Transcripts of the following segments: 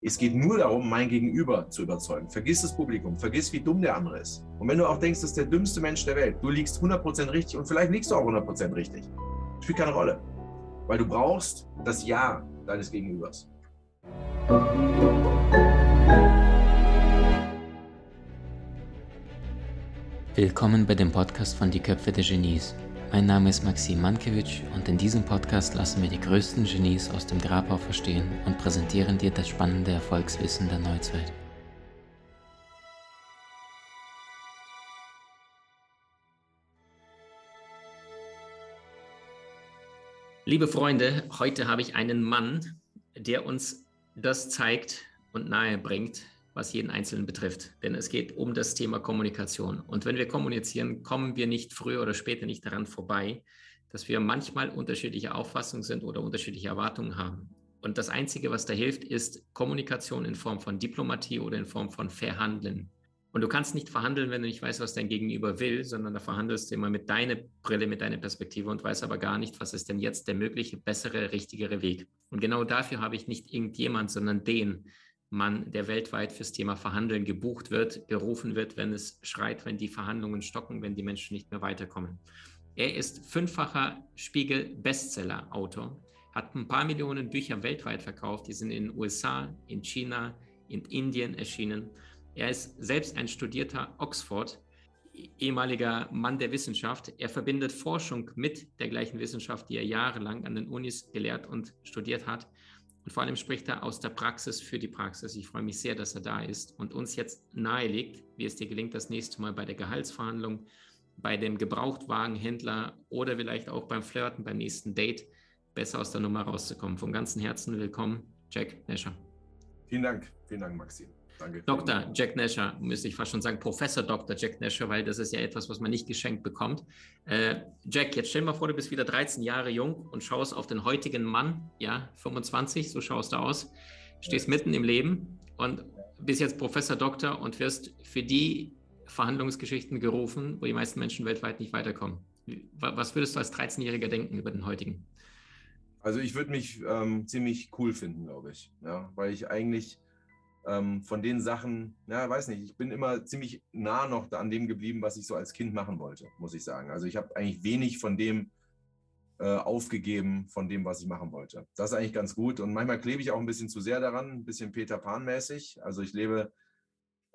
Es geht nur darum, mein Gegenüber zu überzeugen. Vergiss das Publikum, vergiss, wie dumm der andere ist. Und wenn du auch denkst, das ist der dümmste Mensch der Welt, du liegst 100% richtig und vielleicht liegst du auch 100% richtig. Spielt keine Rolle. Weil du brauchst das Ja deines Gegenübers. Willkommen bei dem Podcast von Die Köpfe der Genies. Mein Name ist Maxim Mankewitsch und in diesem Podcast lassen wir die größten Genies aus dem Grabau verstehen und präsentieren dir das spannende Erfolgswissen der Neuzeit. Liebe Freunde, heute habe ich einen Mann, der uns das zeigt und nahe bringt, was jeden Einzelnen betrifft. Denn es geht um das Thema Kommunikation. Und wenn wir kommunizieren, kommen wir nicht früher oder später nicht daran vorbei, dass wir manchmal unterschiedliche Auffassungen sind oder unterschiedliche Erwartungen haben. Und das Einzige, was da hilft, ist Kommunikation in Form von Diplomatie oder in Form von Verhandeln. Und du kannst nicht verhandeln, wenn du nicht weißt, was dein Gegenüber will, sondern da verhandelst du immer mit deiner Brille, mit deiner Perspektive und weißt aber gar nicht, was ist denn jetzt der mögliche, bessere, richtigere Weg. Und genau dafür habe ich nicht irgendjemand, sondern den, Mann, der weltweit fürs Thema Verhandeln gebucht wird, berufen wird, wenn es schreit, wenn die Verhandlungen stocken, wenn die Menschen nicht mehr weiterkommen. Er ist fünffacher Spiegel-Bestseller-Autor, hat ein paar Millionen Bücher weltweit verkauft, die sind in den USA, in China, in Indien erschienen. Er ist selbst ein studierter Oxford, ehemaliger Mann der Wissenschaft. Er verbindet Forschung mit der gleichen Wissenschaft, die er jahrelang an den Unis gelehrt und studiert hat. Und vor allem spricht er aus der Praxis für die Praxis. Ich freue mich sehr, dass er da ist und uns jetzt nahelegt, wie es dir gelingt, das nächste Mal bei der Gehaltsverhandlung, bei dem Gebrauchtwagenhändler oder vielleicht auch beim Flirten, beim nächsten Date besser aus der Nummer rauszukommen. Vom ganzen Herzen willkommen, Jack Nescher. Vielen Dank, vielen Dank, Maxim. Danke. Dr. Jack Nasher, müsste ich fast schon sagen, Professor Dr. Jack Nasher, weil das ist ja etwas, was man nicht geschenkt bekommt. Äh, Jack, jetzt stell dir mal vor, du bist wieder 13 Jahre jung und schaust auf den heutigen Mann, ja, 25, so schaust du aus, stehst ja. mitten im Leben und bist jetzt Professor Doktor und wirst für die Verhandlungsgeschichten gerufen, wo die meisten Menschen weltweit nicht weiterkommen. Was würdest du als 13-Jähriger denken über den heutigen? Also ich würde mich ähm, ziemlich cool finden, glaube ich, ja, weil ich eigentlich ähm, von den Sachen, ja, weiß nicht, ich bin immer ziemlich nah noch an dem geblieben, was ich so als Kind machen wollte, muss ich sagen. Also ich habe eigentlich wenig von dem äh, aufgegeben, von dem, was ich machen wollte. Das ist eigentlich ganz gut. Und manchmal klebe ich auch ein bisschen zu sehr daran, ein bisschen Peter Pan-mäßig. Also ich lebe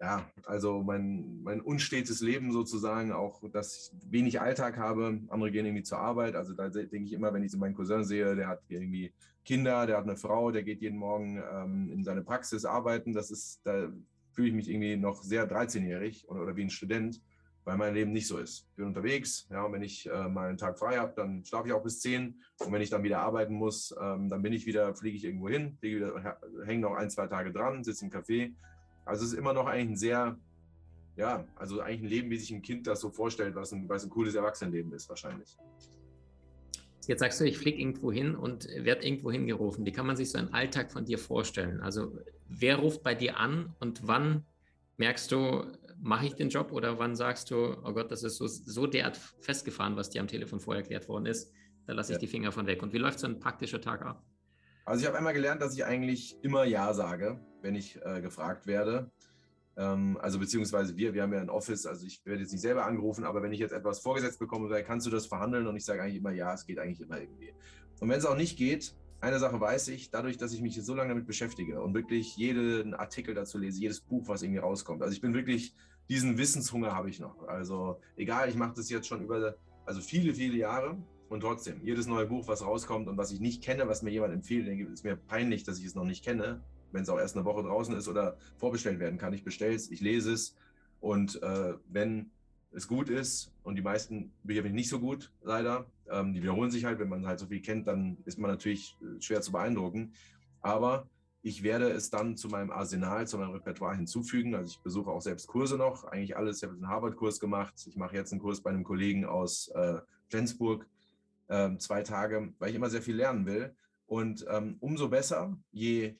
ja, also mein, mein unstetes Leben sozusagen, auch dass ich wenig Alltag habe. Andere gehen irgendwie zur Arbeit. Also da denke ich immer, wenn ich so meinen Cousin sehe, der hat irgendwie Kinder, der hat eine Frau, der geht jeden Morgen ähm, in seine Praxis arbeiten. Das ist, da fühle ich mich irgendwie noch sehr 13-jährig oder, oder wie ein Student, weil mein Leben nicht so ist. Ich bin unterwegs, ja, und wenn ich äh, mal einen Tag frei habe, dann schlafe ich auch bis 10. Und wenn ich dann wieder arbeiten muss, ähm, dann bin ich wieder, fliege ich irgendwo hin, hänge noch ein, zwei Tage dran, sitze im Café also es ist immer noch eigentlich ein sehr, ja, also eigentlich ein Leben, wie sich ein Kind das so vorstellt, was ein, was ein cooles Erwachsenenleben ist wahrscheinlich. Jetzt sagst du, ich fliege irgendwo hin und werde irgendwo hingerufen. Wie kann man sich so einen Alltag von dir vorstellen? Also wer ruft bei dir an und wann merkst du, mache ich den Job oder wann sagst du, oh Gott, das ist so, so derart festgefahren, was dir am Telefon vorher erklärt worden ist, da lasse ich ja. die Finger von weg. Und wie läuft so ein praktischer Tag ab? Also ich habe einmal gelernt, dass ich eigentlich immer Ja sage, wenn ich äh, gefragt werde. Ähm, also beziehungsweise wir, wir haben ja ein Office, also ich werde jetzt nicht selber angerufen, aber wenn ich jetzt etwas vorgesetzt bekomme, sage, kannst du das verhandeln? Und ich sage eigentlich immer Ja, es geht eigentlich immer irgendwie. Und wenn es auch nicht geht, eine Sache weiß ich, dadurch, dass ich mich so lange damit beschäftige und wirklich jeden Artikel dazu lese, jedes Buch, was irgendwie rauskommt. Also ich bin wirklich, diesen Wissenshunger habe ich noch. Also egal, ich mache das jetzt schon über, also viele, viele Jahre und trotzdem, jedes neue Buch, was rauskommt und was ich nicht kenne, was mir jemand empfiehlt, ist mir peinlich, dass ich es noch nicht kenne. Wenn es auch erst eine Woche draußen ist oder vorbestellt werden kann. Ich bestelle es, ich lese es. Und äh, wenn es gut ist, und die meisten Bücher bin ich nicht so gut, leider, ähm, die wiederholen sich halt, wenn man halt so viel kennt, dann ist man natürlich äh, schwer zu beeindrucken. Aber ich werde es dann zu meinem Arsenal, zu meinem Repertoire hinzufügen. Also ich besuche auch selbst Kurse noch, eigentlich alles. Ich habe einen Harvard-Kurs gemacht. Ich mache jetzt einen Kurs bei einem Kollegen aus äh, Flensburg ähm, zwei Tage, weil ich immer sehr viel lernen will. Und ähm, umso besser, je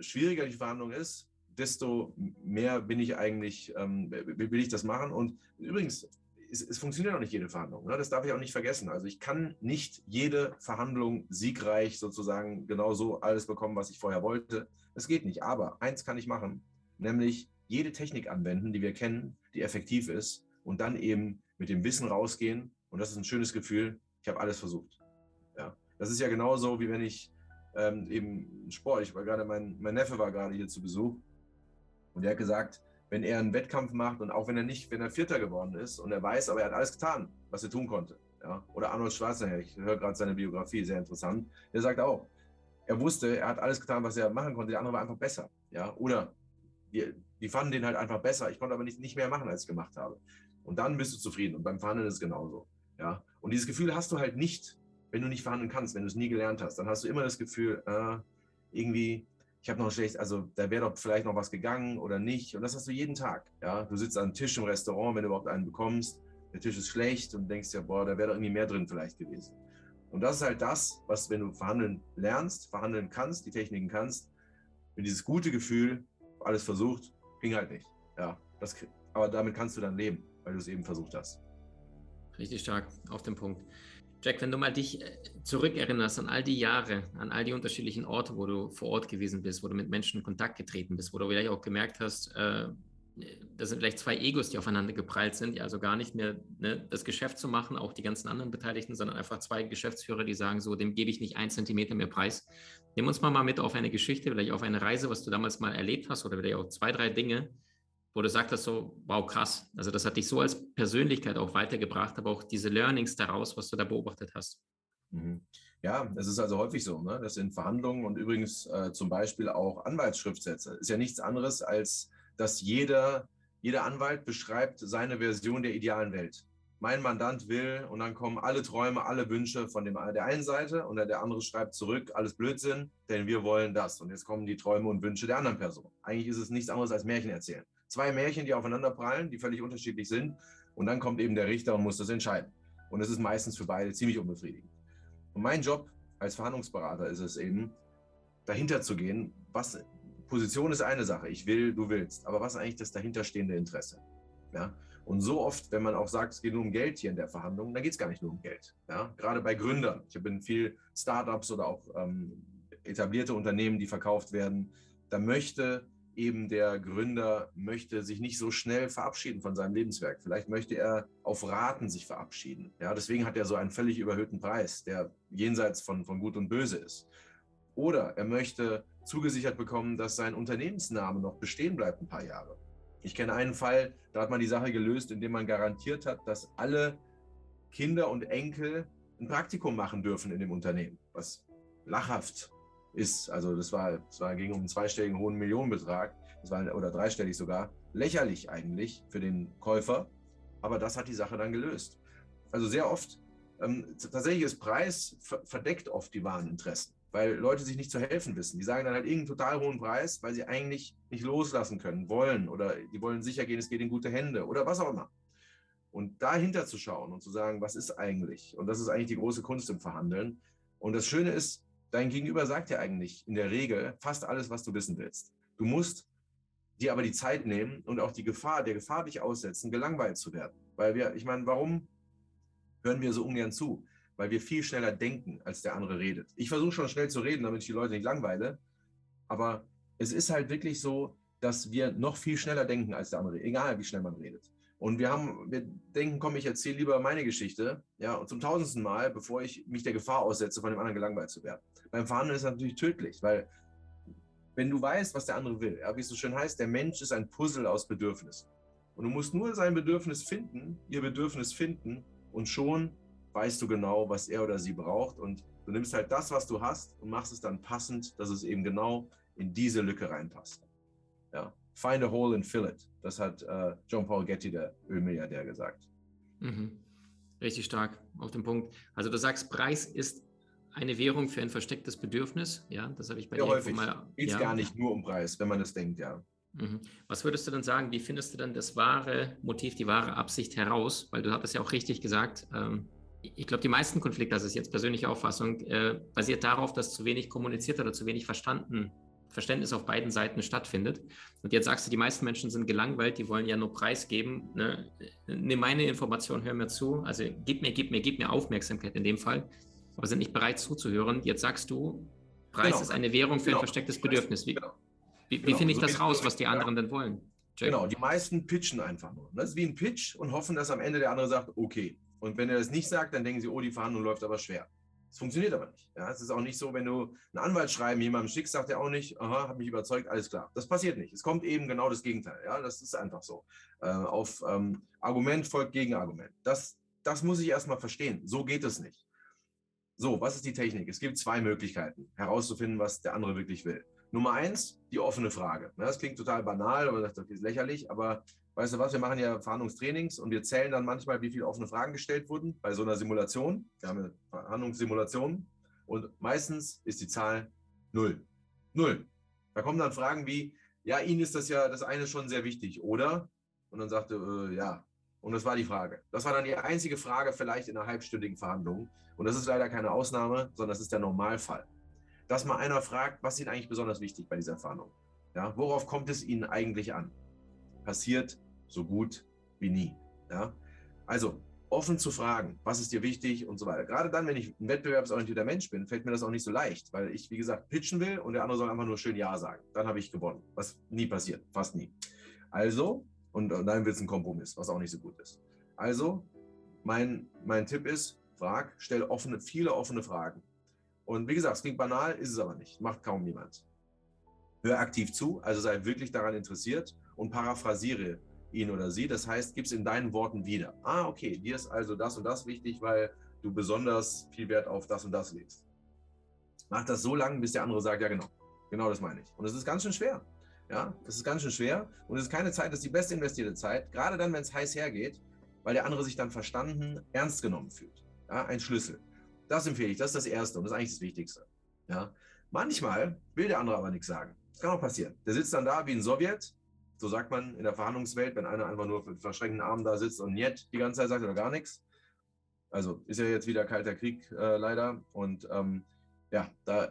schwieriger die Verhandlung ist, desto mehr bin ich eigentlich, ähm, will ich das machen. Und übrigens, es, es, funktioniert auch nicht jede Verhandlung. Ne? Das darf ich auch nicht vergessen. Also ich kann nicht jede Verhandlung siegreich sozusagen genau so alles bekommen, was ich vorher wollte. Das geht nicht. Aber eins kann ich machen, nämlich jede Technik anwenden, die wir kennen, die effektiv ist und dann eben mit dem Wissen rausgehen. Und das ist ein schönes Gefühl. Ich habe alles versucht. Ja, das ist ja genauso, wie wenn ich ähm, eben Sport, ich war gerade, mein, mein Neffe war gerade hier zu Besuch und er hat gesagt, wenn er einen Wettkampf macht und auch wenn er nicht, wenn er Vierter geworden ist und er weiß, aber er hat alles getan, was er tun konnte. Ja? Oder Arnold Schwarzenegger, ich höre gerade seine Biografie, sehr interessant. Der sagt auch, er wusste, er hat alles getan, was er machen konnte, der andere war einfach besser. Ja? Oder die, die fanden den halt einfach besser. Ich konnte aber nicht, nicht mehr machen, als ich gemacht habe. Und dann bist du zufrieden. Und beim Verhandeln ist es genauso. Ja? Und dieses Gefühl hast du halt nicht, wenn du nicht verhandeln kannst, wenn du es nie gelernt hast. Dann hast du immer das Gefühl, äh, irgendwie, ich habe noch schlecht, also da wäre doch vielleicht noch was gegangen oder nicht. Und das hast du jeden Tag. Ja? Du sitzt an einem Tisch im Restaurant, wenn du überhaupt einen bekommst, der Tisch ist schlecht und denkst ja, boah, da wäre doch irgendwie mehr drin vielleicht gewesen. Und das ist halt das, was, wenn du verhandeln lernst, verhandeln kannst, die Techniken kannst, mit dieses gute Gefühl, alles versucht, ging halt nicht. Ja, das, aber damit kannst du dann leben, weil du es eben versucht hast. Richtig stark, auf den Punkt. Jack, wenn du mal dich äh, zurückerinnerst an all die Jahre, an all die unterschiedlichen Orte, wo du vor Ort gewesen bist, wo du mit Menschen in Kontakt getreten bist, wo du vielleicht auch gemerkt hast, äh, das sind vielleicht zwei Egos, die aufeinander geprallt sind, also gar nicht mehr ne, das Geschäft zu machen, auch die ganzen anderen Beteiligten, sondern einfach zwei Geschäftsführer, die sagen, so, dem gebe ich nicht ein Zentimeter mehr Preis. Nimm uns mal mit auf eine Geschichte, vielleicht auf eine Reise, was du damals mal erlebt hast oder vielleicht auch zwei, drei Dinge, wo du sagst, so, wow, krass. Also das hat dich so als Persönlichkeit auch weitergebracht, aber auch diese Learnings daraus, was du da beobachtet hast. Mhm. Ja, es ist also häufig so, ne? dass in Verhandlungen und übrigens äh, zum Beispiel auch Anwaltsschriftsätze ist ja nichts anderes als, dass jeder, jeder Anwalt beschreibt seine Version der idealen Welt. Mein Mandant will und dann kommen alle Träume, alle Wünsche von dem, der einen Seite und der andere schreibt zurück, alles Blödsinn, denn wir wollen das. Und jetzt kommen die Träume und Wünsche der anderen Person. Eigentlich ist es nichts anderes als Märchen erzählen zwei Märchen, die aufeinander prallen, die völlig unterschiedlich sind. Und dann kommt eben der Richter und muss das entscheiden. Und es ist meistens für beide ziemlich unbefriedigend. Und mein Job als Verhandlungsberater ist es eben, dahinter zu gehen, was Position ist eine Sache, ich will, du willst, aber was ist eigentlich das dahinterstehende Interesse? Ja? Und so oft, wenn man auch sagt, es geht nur um Geld hier in der Verhandlung, dann geht es gar nicht nur um Geld. Ja? Gerade bei Gründern. Ich habe in viel Startups oder auch ähm, etablierte Unternehmen, die verkauft werden. Da möchte eben der Gründer möchte sich nicht so schnell verabschieden von seinem Lebenswerk. Vielleicht möchte er auf Raten sich verabschieden. Ja, deswegen hat er so einen völlig überhöhten Preis, der jenseits von, von Gut und Böse ist. Oder er möchte zugesichert bekommen, dass sein Unternehmensname noch bestehen bleibt ein paar Jahre. Ich kenne einen Fall, da hat man die Sache gelöst, indem man garantiert hat, dass alle Kinder und Enkel ein Praktikum machen dürfen in dem Unternehmen, was lachhaft ist, also das war, das war ging um einen zweistelligen hohen Millionenbetrag, das war, oder dreistellig sogar, lächerlich eigentlich für den Käufer, aber das hat die Sache dann gelöst. Also sehr oft, ähm, tatsächlich ist Preis verdeckt oft die wahren Interessen, weil Leute sich nicht zu helfen wissen. Die sagen dann halt irgendeinen total hohen Preis, weil sie eigentlich nicht loslassen können, wollen oder die wollen sicher gehen, es geht in gute Hände oder was auch immer. Und dahinter zu schauen und zu sagen, was ist eigentlich? Und das ist eigentlich die große Kunst im Verhandeln. Und das Schöne ist, Dein Gegenüber sagt dir eigentlich in der Regel fast alles, was du wissen willst. Du musst dir aber die Zeit nehmen und auch die Gefahr, der Gefahr dich aussetzen, gelangweilt zu werden. Weil wir, ich meine, warum hören wir so ungern zu? Weil wir viel schneller denken, als der andere redet. Ich versuche schon schnell zu reden, damit ich die Leute nicht langweile. Aber es ist halt wirklich so, dass wir noch viel schneller denken als der andere, egal wie schnell man redet. Und wir haben, wir denken, komm, ich erzähle lieber meine Geschichte, ja, und zum tausendsten Mal, bevor ich mich der Gefahr aussetze, von dem anderen gelangweilt zu werden. Beim Verhandeln ist das natürlich tödlich, weil wenn du weißt, was der andere will, ja, wie es so schön heißt, der Mensch ist ein Puzzle aus Bedürfnissen. Und du musst nur sein Bedürfnis finden, ihr Bedürfnis finden, und schon weißt du genau, was er oder sie braucht. Und du nimmst halt das, was du hast, und machst es dann passend, dass es eben genau in diese Lücke reinpasst. Ja. Find a hole and fill it. Das hat äh, John Paul Getty, der Ölmilliardär, gesagt. Mhm. Richtig stark auf den Punkt. Also du sagst, Preis ist eine Währung für ein verstecktes Bedürfnis. Ja, das habe ich bei ja, dir häufig. mal. Geht ja. gar nicht nur um Preis, wenn man das denkt, ja. Mhm. Was würdest du denn sagen? Wie findest du denn das wahre Motiv, die wahre Absicht heraus? Weil du hattest ja auch richtig gesagt, ähm, ich glaube, die meisten Konflikte, das ist jetzt persönliche Auffassung, äh, basiert darauf, dass zu wenig kommuniziert oder zu wenig verstanden Verständnis auf beiden Seiten stattfindet. Und jetzt sagst du, die meisten Menschen sind gelangweilt, die wollen ja nur preisgeben. Ne? Nimm meine Information, hör mir zu. Also gib mir, gib mir, gib mir Aufmerksamkeit in dem Fall, aber sind nicht bereit zuzuhören. Jetzt sagst du, Preis genau. ist eine Währung für genau. ein verstecktes Bedürfnis. Wie, genau. wie, wie genau. finde ich so das raus, was die anderen ja. denn wollen? Jack. Genau, die meisten pitchen einfach nur. Das ist wie ein Pitch und hoffen, dass am Ende der andere sagt, okay. Und wenn er das nicht sagt, dann denken sie, oh, die Verhandlung läuft aber schwer. Es funktioniert aber nicht. Ja, es ist auch nicht so, wenn du ein Anwaltsschreiben jemandem schickst, sagt er auch nicht, aha, hat mich überzeugt, alles klar. Das passiert nicht. Es kommt eben genau das Gegenteil. Ja, das ist einfach so. Äh, auf ähm, Argument folgt Gegenargument. Das, das muss ich erstmal verstehen. So geht es nicht. So, was ist die Technik? Es gibt zwei Möglichkeiten, herauszufinden, was der andere wirklich will. Nummer eins, die offene Frage. Das klingt total banal, aber das ist lächerlich, aber weißt du was, wir machen ja Verhandlungstrainings und wir zählen dann manchmal, wie viele offene Fragen gestellt wurden bei so einer Simulation. Wir haben eine Verhandlungssimulation und meistens ist die Zahl null. Null. Da kommen dann Fragen wie, ja, Ihnen ist das ja das eine schon sehr wichtig, oder? Und dann sagte, äh, ja. Und das war die Frage. Das war dann die einzige Frage vielleicht in einer halbstündigen Verhandlung. Und das ist leider keine Ausnahme, sondern das ist der Normalfall. Dass mal einer fragt, was ist Ihnen eigentlich besonders wichtig bei dieser Verhandlung? Ja, worauf kommt es Ihnen eigentlich an? Passiert so gut wie nie. Ja? Also offen zu fragen, was ist dir wichtig und so weiter. Gerade dann, wenn ich ein wettbewerbsorientierter Mensch bin, fällt mir das auch nicht so leicht, weil ich, wie gesagt, pitchen will und der andere soll einfach nur schön Ja sagen. Dann habe ich gewonnen, was nie passiert, fast nie. Also, und, und dann wird es ein Kompromiss, was auch nicht so gut ist. Also, mein, mein Tipp ist, frag, stell offene, viele offene Fragen. Und wie gesagt, es klingt banal, ist es aber nicht, macht kaum jemand. Hör aktiv zu, also sei wirklich daran interessiert und paraphrasiere ihn oder sie. Das heißt, gib es in deinen Worten wieder. Ah, okay, dir ist also das und das wichtig, weil du besonders viel Wert auf das und das legst. Mach das so lange, bis der andere sagt, ja genau, genau das meine ich. Und es ist ganz schön schwer. Ja, es ist ganz schön schwer und es ist keine Zeit, das ist die beste investierte Zeit, gerade dann, wenn es heiß hergeht, weil der andere sich dann verstanden, ernst genommen fühlt. Ja, ein Schlüssel. Das empfehle ich, das ist das Erste und das ist eigentlich das Wichtigste. Ja, manchmal will der andere aber nichts sagen. Das kann auch passieren. Der sitzt dann da wie ein Sowjet so sagt man in der Verhandlungswelt, wenn einer einfach nur mit verschränkten Armen da sitzt und jetzt die ganze Zeit sagt oder gar nichts. Also ist ja jetzt wieder kalter Krieg äh, leider. Und ähm, ja, da, äh,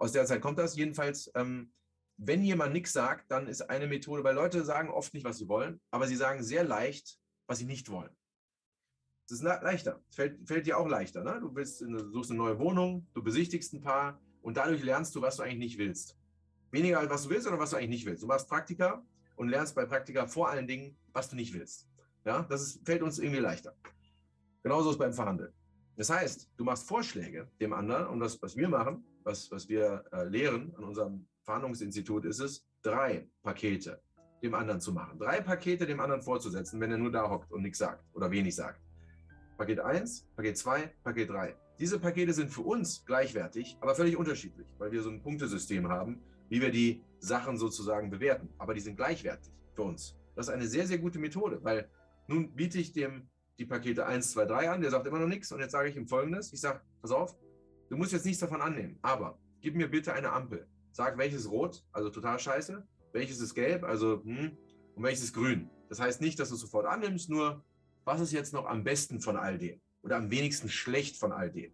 aus der Zeit kommt das. Jedenfalls, ähm, wenn jemand nichts sagt, dann ist eine Methode, weil Leute sagen oft nicht, was sie wollen, aber sie sagen sehr leicht, was sie nicht wollen. Das ist leichter. Fällt, fällt dir auch leichter. Ne? Du, willst, suchst eine neue Wohnung, du besichtigst ein paar und dadurch lernst du, was du eigentlich nicht willst. Weniger, was du willst, sondern was du eigentlich nicht willst. Du machst Praktika und lernst bei Praktika vor allen Dingen, was du nicht willst. Ja, das ist, fällt uns irgendwie leichter. Genauso ist beim Verhandeln. Das heißt, du machst Vorschläge dem anderen und das, was wir machen, was, was wir äh, lehren an unserem Verhandlungsinstitut, ist es, drei Pakete dem anderen zu machen. Drei Pakete dem anderen vorzusetzen, wenn er nur da hockt und nichts sagt oder wenig sagt. Paket 1, Paket 2, Paket 3. Diese Pakete sind für uns gleichwertig, aber völlig unterschiedlich, weil wir so ein Punktesystem haben, wie wir die Sachen sozusagen bewerten. Aber die sind gleichwertig für uns. Das ist eine sehr, sehr gute Methode, weil nun biete ich dem die Pakete 1, 2, 3 an, der sagt immer noch nichts und jetzt sage ich ihm folgendes, ich sage, pass auf, du musst jetzt nichts davon annehmen, aber gib mir bitte eine Ampel. Sag, welches rot, also total scheiße, welches ist gelb, also hm, und welches ist grün. Das heißt nicht, dass du sofort annimmst, nur was ist jetzt noch am besten von all dem oder am wenigsten schlecht von all dem.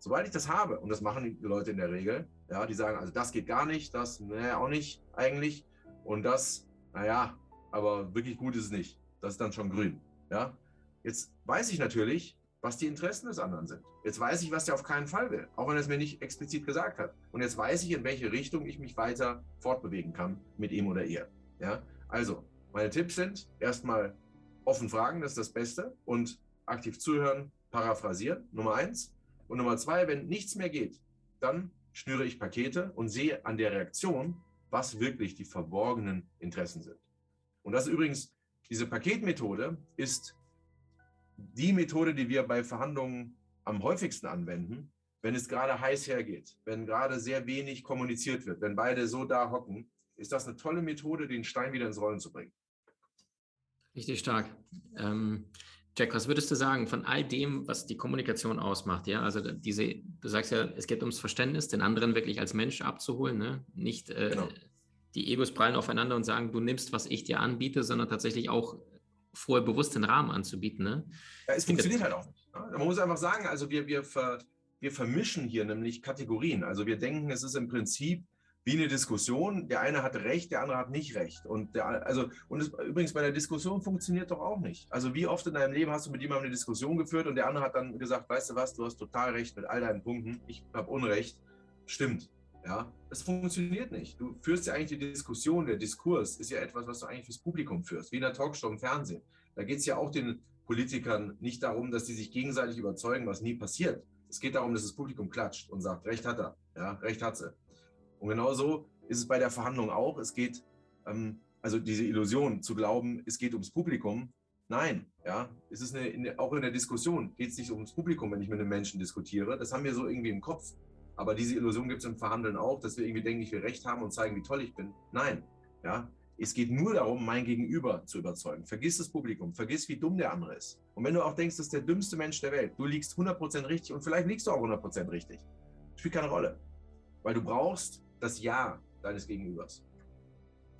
Sobald ich das habe, und das machen die Leute in der Regel, ja, die sagen, also das geht gar nicht, das, naja, auch nicht eigentlich. Und das, naja, aber wirklich gut ist es nicht. Das ist dann schon grün. Ja, jetzt weiß ich natürlich, was die Interessen des anderen sind. Jetzt weiß ich, was der auf keinen Fall will, auch wenn er es mir nicht explizit gesagt hat. Und jetzt weiß ich, in welche Richtung ich mich weiter fortbewegen kann mit ihm oder ihr. Ja, also meine Tipps sind erstmal offen fragen, das ist das Beste und aktiv zuhören, paraphrasieren. Nummer eins. Und Nummer zwei, wenn nichts mehr geht, dann schnüre ich Pakete und sehe an der Reaktion, was wirklich die verborgenen Interessen sind. Und das ist übrigens, diese Paketmethode ist die Methode, die wir bei Verhandlungen am häufigsten anwenden, wenn es gerade heiß hergeht, wenn gerade sehr wenig kommuniziert wird, wenn beide so da hocken, ist das eine tolle Methode, den Stein wieder ins Rollen zu bringen. Richtig stark. Ähm, Jack, was würdest du sagen von all dem, was die Kommunikation ausmacht? Ja, also diese, du sagst ja, es geht ums Verständnis, den anderen wirklich als Mensch abzuholen, ne? nicht äh, genau. die Egos prallen aufeinander und sagen, du nimmst, was ich dir anbiete, sondern tatsächlich auch vorher bewusst den Rahmen anzubieten. Ne? Ja, es funktioniert halt auch nicht. Ne? Man muss einfach sagen, also wir, wir, ver, wir vermischen hier nämlich Kategorien. Also wir denken, es ist im Prinzip wie eine Diskussion. Der eine hat recht, der andere hat nicht recht. Und der, also, und es, übrigens bei der Diskussion funktioniert doch auch nicht. Also wie oft in deinem Leben hast du mit jemandem eine Diskussion geführt und der andere hat dann gesagt, weißt du was, du hast total recht mit all deinen Punkten, ich habe Unrecht. Stimmt. Ja, es funktioniert nicht. Du führst ja eigentlich die Diskussion, der Diskurs ist ja etwas, was du eigentlich fürs Publikum führst, wie in der Talkshow im Fernsehen. Da geht es ja auch den Politikern nicht darum, dass die sich gegenseitig überzeugen, was nie passiert. Es geht darum, dass das Publikum klatscht und sagt, Recht hat er, ja, Recht hat sie. Und genauso ist es bei der Verhandlung auch. Es geht, ähm, also diese Illusion zu glauben, es geht ums Publikum. Nein, ja, es ist eine, in, auch in der Diskussion geht es nicht ums Publikum, wenn ich mit einem Menschen diskutiere. Das haben wir so irgendwie im Kopf. Aber diese Illusion gibt es im Verhandeln auch, dass wir irgendwie denken, ich will Recht haben und zeigen, wie toll ich bin. Nein, ja, es geht nur darum, mein Gegenüber zu überzeugen. Vergiss das Publikum, vergiss, wie dumm der andere ist. Und wenn du auch denkst, das ist der dümmste Mensch der Welt, du liegst 100% richtig und vielleicht liegst du auch 100% richtig. Spielt keine Rolle. Weil du brauchst das Ja deines Gegenübers.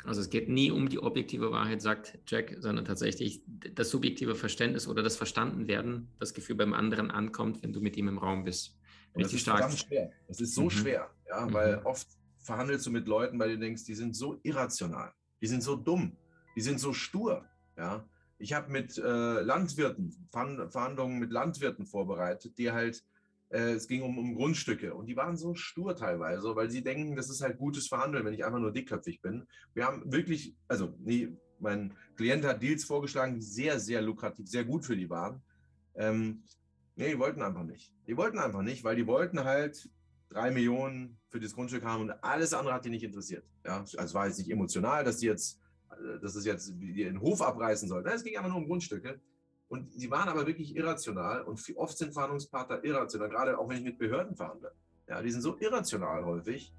Also es geht nie um die objektive Wahrheit, sagt Jack, sondern tatsächlich das subjektive Verständnis oder das Verstandenwerden, das Gefühl beim anderen ankommt, wenn du mit ihm im Raum bist. Richtig das ist stark. schwer. Das ist so mhm. schwer, ja, mhm. weil oft verhandelst du mit Leuten, bei denen du denkst, die sind so irrational, die sind so dumm, die sind so stur, ja. Ich habe mit äh, Landwirten, Verhandlungen mit Landwirten vorbereitet, die halt äh, es ging um, um Grundstücke und die waren so stur teilweise, weil sie denken, das ist halt gutes Verhandeln, wenn ich einfach nur dickköpfig bin. Wir haben wirklich, also nee, mein Klient hat Deals vorgeschlagen, die sehr, sehr lukrativ, sehr gut für die waren. Ähm, nee, die wollten einfach nicht. Die wollten einfach nicht, weil die wollten halt drei Millionen für das Grundstück haben und alles andere hat die nicht interessiert. Ja, also war jetzt nicht emotional, dass die jetzt, äh, dass es jetzt den Hof abreißen sollten. Es ging einfach nur um Grundstücke. Und sie waren aber wirklich irrational und oft sind Verhandlungspartner irrational, gerade auch wenn ich mit Behörden verhandle. Ja, die sind so irrational häufig,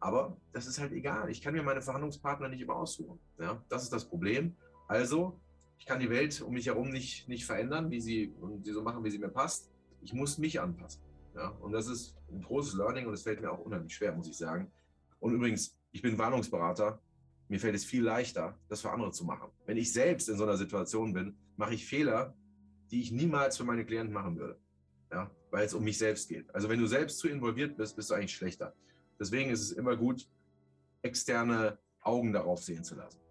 aber das ist halt egal. Ich kann mir meine Verhandlungspartner nicht immer aussuchen. Ja, das ist das Problem. Also, ich kann die Welt um mich herum nicht, nicht verändern, wie sie, und sie so machen, wie sie mir passt. Ich muss mich anpassen. Ja, und das ist ein großes Learning und es fällt mir auch unheimlich schwer, muss ich sagen. Und übrigens, ich bin Warnungsberater mir fällt es viel leichter, das für andere zu machen. Wenn ich selbst in so einer Situation bin, mache ich Fehler, die ich niemals für meine Klienten machen würde. Ja, weil es um mich selbst geht. Also wenn du selbst zu involviert bist, bist du eigentlich schlechter. Deswegen ist es immer gut, externe Augen darauf sehen zu lassen.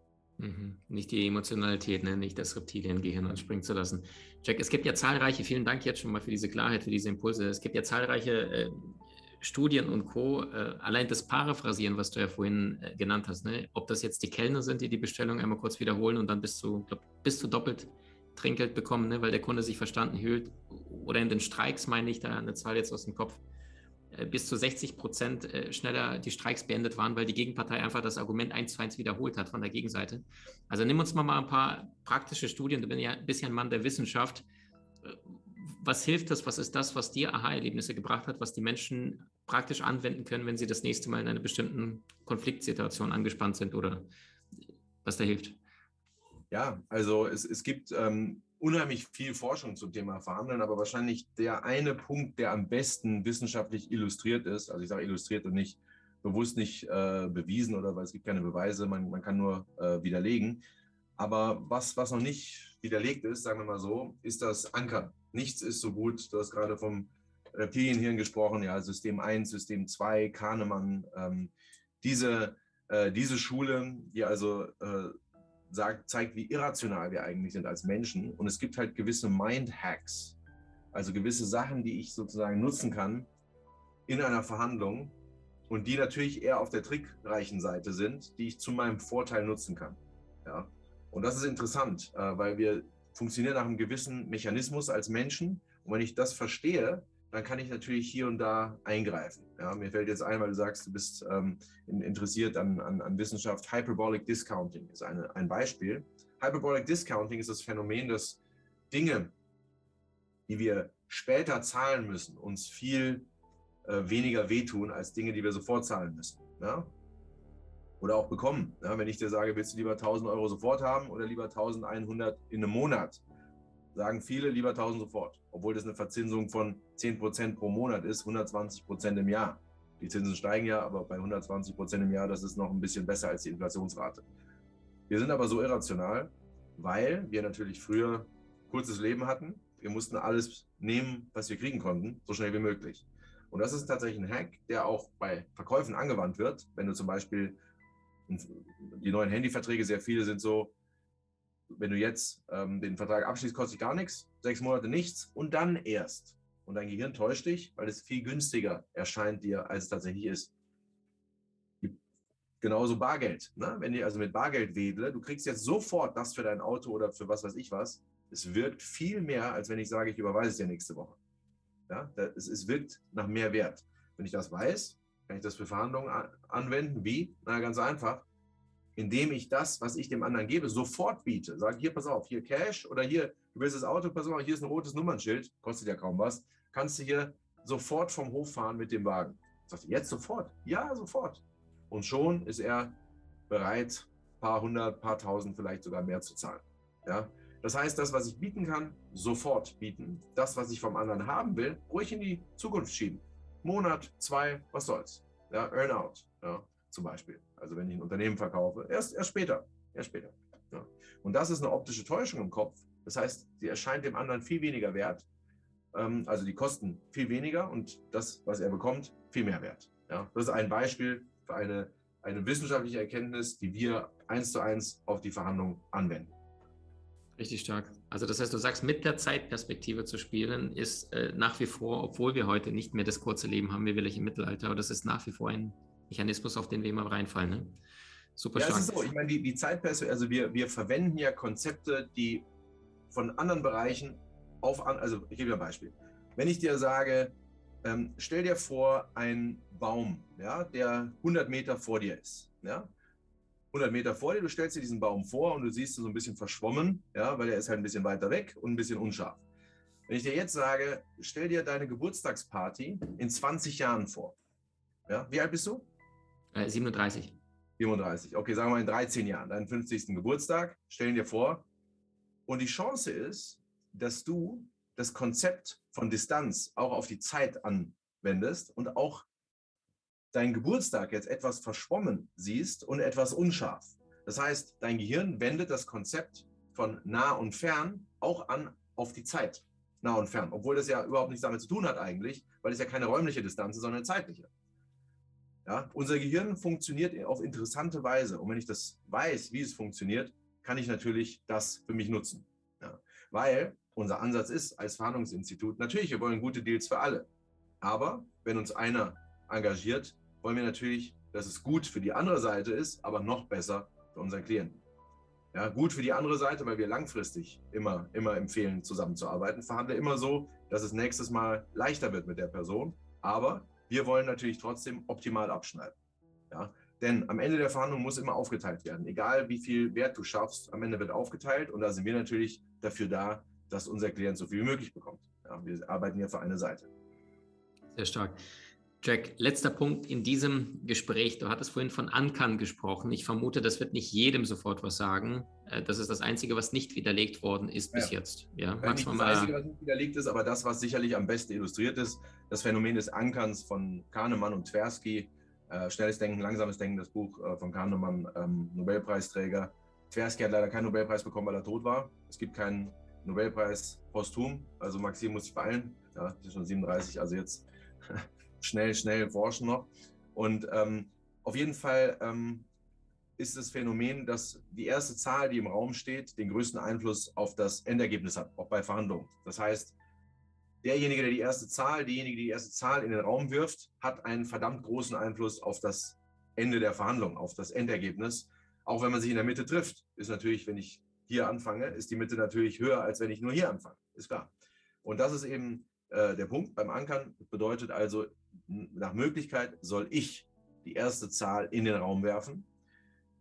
Mhm. Nicht die Emotionalität, ne? nicht das Reptiliengehirn anspringen zu lassen. Jack, es gibt ja zahlreiche, vielen Dank jetzt schon mal für diese Klarheit, für diese Impulse. Es gibt ja zahlreiche äh, Studien und Co. Äh, allein das Paraphrasieren, was du ja vorhin äh, genannt hast, ne? ob das jetzt die Kellner sind, die die Bestellung einmal kurz wiederholen und dann bis zu, glaub, bis zu doppelt Trinkgeld bekommen, ne? weil der Kunde sich verstanden fühlt, oder in den Streiks meine ich da eine Zahl jetzt aus dem Kopf, bis zu 60 Prozent äh, schneller die Streiks beendet waren, weil die Gegenpartei einfach das Argument eins zu eins wiederholt hat von der Gegenseite. Also nimm uns mal, mal ein paar praktische Studien. Du bist ja ein bisschen ein Mann der Wissenschaft äh, was hilft das? Was ist das, was dir Aha-Erlebnisse gebracht hat, was die Menschen praktisch anwenden können, wenn sie das nächste Mal in einer bestimmten Konfliktsituation angespannt sind oder was da hilft? Ja, also es, es gibt ähm, unheimlich viel Forschung zum Thema Verhandeln, aber wahrscheinlich der eine Punkt, der am besten wissenschaftlich illustriert ist, also ich sage illustriert und nicht bewusst nicht äh, bewiesen oder weil es gibt keine Beweise, man, man kann nur äh, widerlegen. Aber was, was noch nicht widerlegt ist, sagen wir mal so, ist das Ankern nichts ist so gut. Du hast gerade vom Reptilienhirn gesprochen, ja, System 1, System 2, Kahnemann. Ähm, diese, äh, diese Schule, die also äh, sagt, zeigt, wie irrational wir eigentlich sind als Menschen. Und es gibt halt gewisse Mind-Hacks, also gewisse Sachen, die ich sozusagen nutzen kann in einer Verhandlung und die natürlich eher auf der trickreichen Seite sind, die ich zu meinem Vorteil nutzen kann. Ja. Und das ist interessant, äh, weil wir funktionieren nach einem gewissen Mechanismus als Menschen. Und wenn ich das verstehe, dann kann ich natürlich hier und da eingreifen. Ja, mir fällt jetzt ein, weil du sagst, du bist ähm, interessiert an, an, an, Wissenschaft. Hyperbolic Discounting ist eine, ein Beispiel. Hyperbolic Discounting ist das Phänomen, dass Dinge, die wir später zahlen müssen, uns viel äh, weniger wehtun als Dinge, die wir sofort zahlen müssen. Ja? oder auch bekommen. Ja, wenn ich dir sage, willst du lieber 1000 Euro sofort haben oder lieber 1100 in einem Monat, sagen viele lieber 1000 sofort, obwohl das eine Verzinsung von 10% pro Monat ist, 120% im Jahr. Die Zinsen steigen ja, aber bei 120% im Jahr, das ist noch ein bisschen besser als die Inflationsrate. Wir sind aber so irrational, weil wir natürlich früher kurzes Leben hatten. Wir mussten alles nehmen, was wir kriegen konnten, so schnell wie möglich. Und das ist tatsächlich ein Hack, der auch bei Verkäufen angewandt wird. Wenn du zum Beispiel die neuen Handyverträge, sehr viele sind so, wenn du jetzt ähm, den Vertrag abschließt, kostet gar nichts, sechs Monate nichts und dann erst. Und dein Gehirn täuscht dich, weil es viel günstiger erscheint dir, als es tatsächlich ist. Genauso Bargeld. Ne? Wenn ich also mit Bargeld wedle, du kriegst jetzt sofort das für dein Auto oder für was weiß ich was. Es wirkt viel mehr, als wenn ich sage, ich überweise es dir nächste Woche. Ja? Es, es wirkt nach mehr Wert. Wenn ich das weiß, kann ich das für Verhandlungen anwenden. Wie? Na, ganz einfach. Indem ich das, was ich dem anderen gebe, sofort biete. Sage, hier, pass auf, hier Cash oder hier, du willst das Auto, pass auf, hier ist ein rotes Nummernschild, kostet ja kaum was. Kannst du hier sofort vom Hof fahren mit dem Wagen. Sagt jetzt sofort? Ja, sofort. Und schon ist er bereit, paar hundert, paar tausend, vielleicht sogar mehr zu zahlen. Ja? Das heißt, das, was ich bieten kann, sofort bieten. Das, was ich vom anderen haben will, ruhig in die Zukunft schieben. Monat, zwei, was soll's. Ja, Earnout, ja, zum Beispiel. Also wenn ich ein Unternehmen verkaufe, erst, erst später. Erst später. Ja. Und das ist eine optische Täuschung im Kopf. Das heißt, sie erscheint dem anderen viel weniger wert. Ähm, also die Kosten viel weniger und das, was er bekommt, viel mehr wert. Ja. Das ist ein Beispiel für eine, eine wissenschaftliche Erkenntnis, die wir eins zu eins auf die Verhandlungen anwenden. Richtig stark. Also das heißt, du sagst, mit der Zeitperspektive zu spielen, ist äh, nach wie vor, obwohl wir heute nicht mehr das kurze Leben haben, wie will ich im Mittelalter, aber das ist nach wie vor ein Mechanismus, auf den wir immer reinfallen. Ne? Super ja, stark. Es ist so. Ich meine, die, die Zeitperspektive, also wir, wir verwenden ja Konzepte, die von anderen Bereichen auf, also ich gebe dir ein Beispiel. Wenn ich dir sage, ähm, stell dir vor, ein Baum, ja, der 100 Meter vor dir ist. Ja? 100 Meter vor dir, du stellst dir diesen Baum vor und du siehst ihn so ein bisschen verschwommen, ja, weil er ist halt ein bisschen weiter weg und ein bisschen unscharf. Wenn ich dir jetzt sage, stell dir deine Geburtstagsparty in 20 Jahren vor. Ja, wie alt bist du? Äh, 37. 37. Okay, sagen wir mal in 13 Jahren, deinen 50. Geburtstag, stellen dir vor. Und die Chance ist, dass du das Konzept von Distanz auch auf die Zeit anwendest und auch deinen Geburtstag jetzt etwas verschwommen siehst und etwas unscharf. Das heißt, dein Gehirn wendet das Konzept von nah und fern auch an auf die Zeit. Nah und fern, obwohl das ja überhaupt nichts damit zu tun hat eigentlich, weil es ja keine räumliche Distanz ist, sondern eine zeitliche. Ja, unser Gehirn funktioniert auf interessante Weise. Und wenn ich das weiß, wie es funktioniert, kann ich natürlich das für mich nutzen. Ja, weil unser Ansatz ist als Verhandlungsinstitut, natürlich, wir wollen gute Deals für alle. Aber wenn uns einer engagiert, wollen wir natürlich, dass es gut für die andere Seite ist, aber noch besser für unseren Klienten. Ja, gut für die andere Seite, weil wir langfristig immer, immer empfehlen, zusammenzuarbeiten. Verhandle immer so, dass es nächstes Mal leichter wird mit der Person. Aber wir wollen natürlich trotzdem optimal abschneiden. Ja, denn am Ende der Verhandlung muss immer aufgeteilt werden. Egal wie viel Wert du schaffst, am Ende wird aufgeteilt. Und da sind wir natürlich dafür da, dass unser Klient so viel wie möglich bekommt. Ja, wir arbeiten ja für eine Seite. Sehr stark. Jack, letzter Punkt in diesem Gespräch. Du hattest vorhin von Ankern gesprochen. Ich vermute, das wird nicht jedem sofort was sagen. Äh, das ist das Einzige, was nicht widerlegt worden ist bis ja. jetzt. Ja, ja nicht das Einzige, was nicht widerlegt ist, aber das, was sicherlich am besten illustriert ist, das Phänomen des Ankerns von Kahnemann und Tversky. Äh, Schnelles Denken, langsames Denken, das Buch äh, von Kahnemann, ähm, Nobelpreisträger. Tversky hat leider keinen Nobelpreis bekommen, weil er tot war. Es gibt keinen Nobelpreis posthum. Also Maxim muss sich beeilen. Ja, ist schon 37, also jetzt schnell, schnell forschen noch. Und ähm, auf jeden Fall ähm, ist das Phänomen, dass die erste Zahl, die im Raum steht, den größten Einfluss auf das Endergebnis hat, auch bei Verhandlungen. Das heißt, derjenige, der die erste Zahl, diejenige, die die erste Zahl in den Raum wirft, hat einen verdammt großen Einfluss auf das Ende der Verhandlung, auf das Endergebnis. Auch wenn man sich in der Mitte trifft, ist natürlich, wenn ich hier anfange, ist die Mitte natürlich höher, als wenn ich nur hier anfange. Ist klar. Und das ist eben äh, der Punkt beim Ankern. Bedeutet also, nach Möglichkeit soll ich die erste Zahl in den Raum werfen.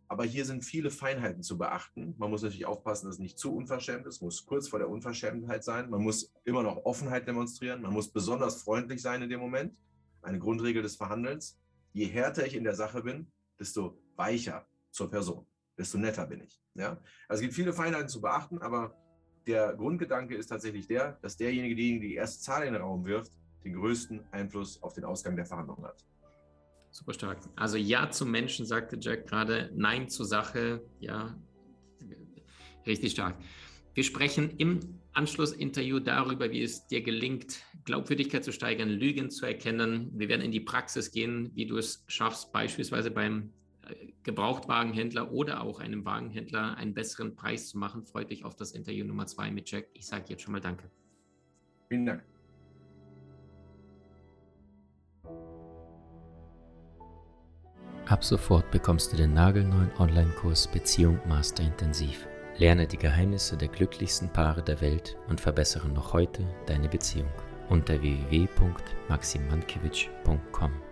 Aber hier sind viele Feinheiten zu beachten. Man muss natürlich aufpassen, dass es nicht zu unverschämt ist. Es muss kurz vor der Unverschämtheit sein. Man muss immer noch Offenheit demonstrieren. Man muss besonders freundlich sein in dem Moment. Eine Grundregel des Verhandelns. Je härter ich in der Sache bin, desto weicher zur Person, desto netter bin ich. Ja? Also es gibt viele Feinheiten zu beachten, aber der Grundgedanke ist tatsächlich der, dass derjenige, diejenige, die die erste Zahl in den Raum wirft, den größten Einfluss auf den Ausgang der Verhandlungen hat. Super stark. Also Ja zum Menschen, sagte Jack gerade, Nein zur Sache, ja, richtig stark. Wir sprechen im Anschlussinterview darüber, wie es dir gelingt, Glaubwürdigkeit zu steigern, Lügen zu erkennen. Wir werden in die Praxis gehen, wie du es schaffst, beispielsweise beim äh, Gebrauchtwagenhändler oder auch einem Wagenhändler einen besseren Preis zu machen. Freut dich auf das Interview Nummer zwei mit Jack. Ich sage jetzt schon mal Danke. Vielen Dank. Ab sofort bekommst du den nagelneuen Online-Kurs Beziehung Master Intensiv. Lerne die Geheimnisse der glücklichsten Paare der Welt und verbessere noch heute deine Beziehung unter www.maximankiewicz.com.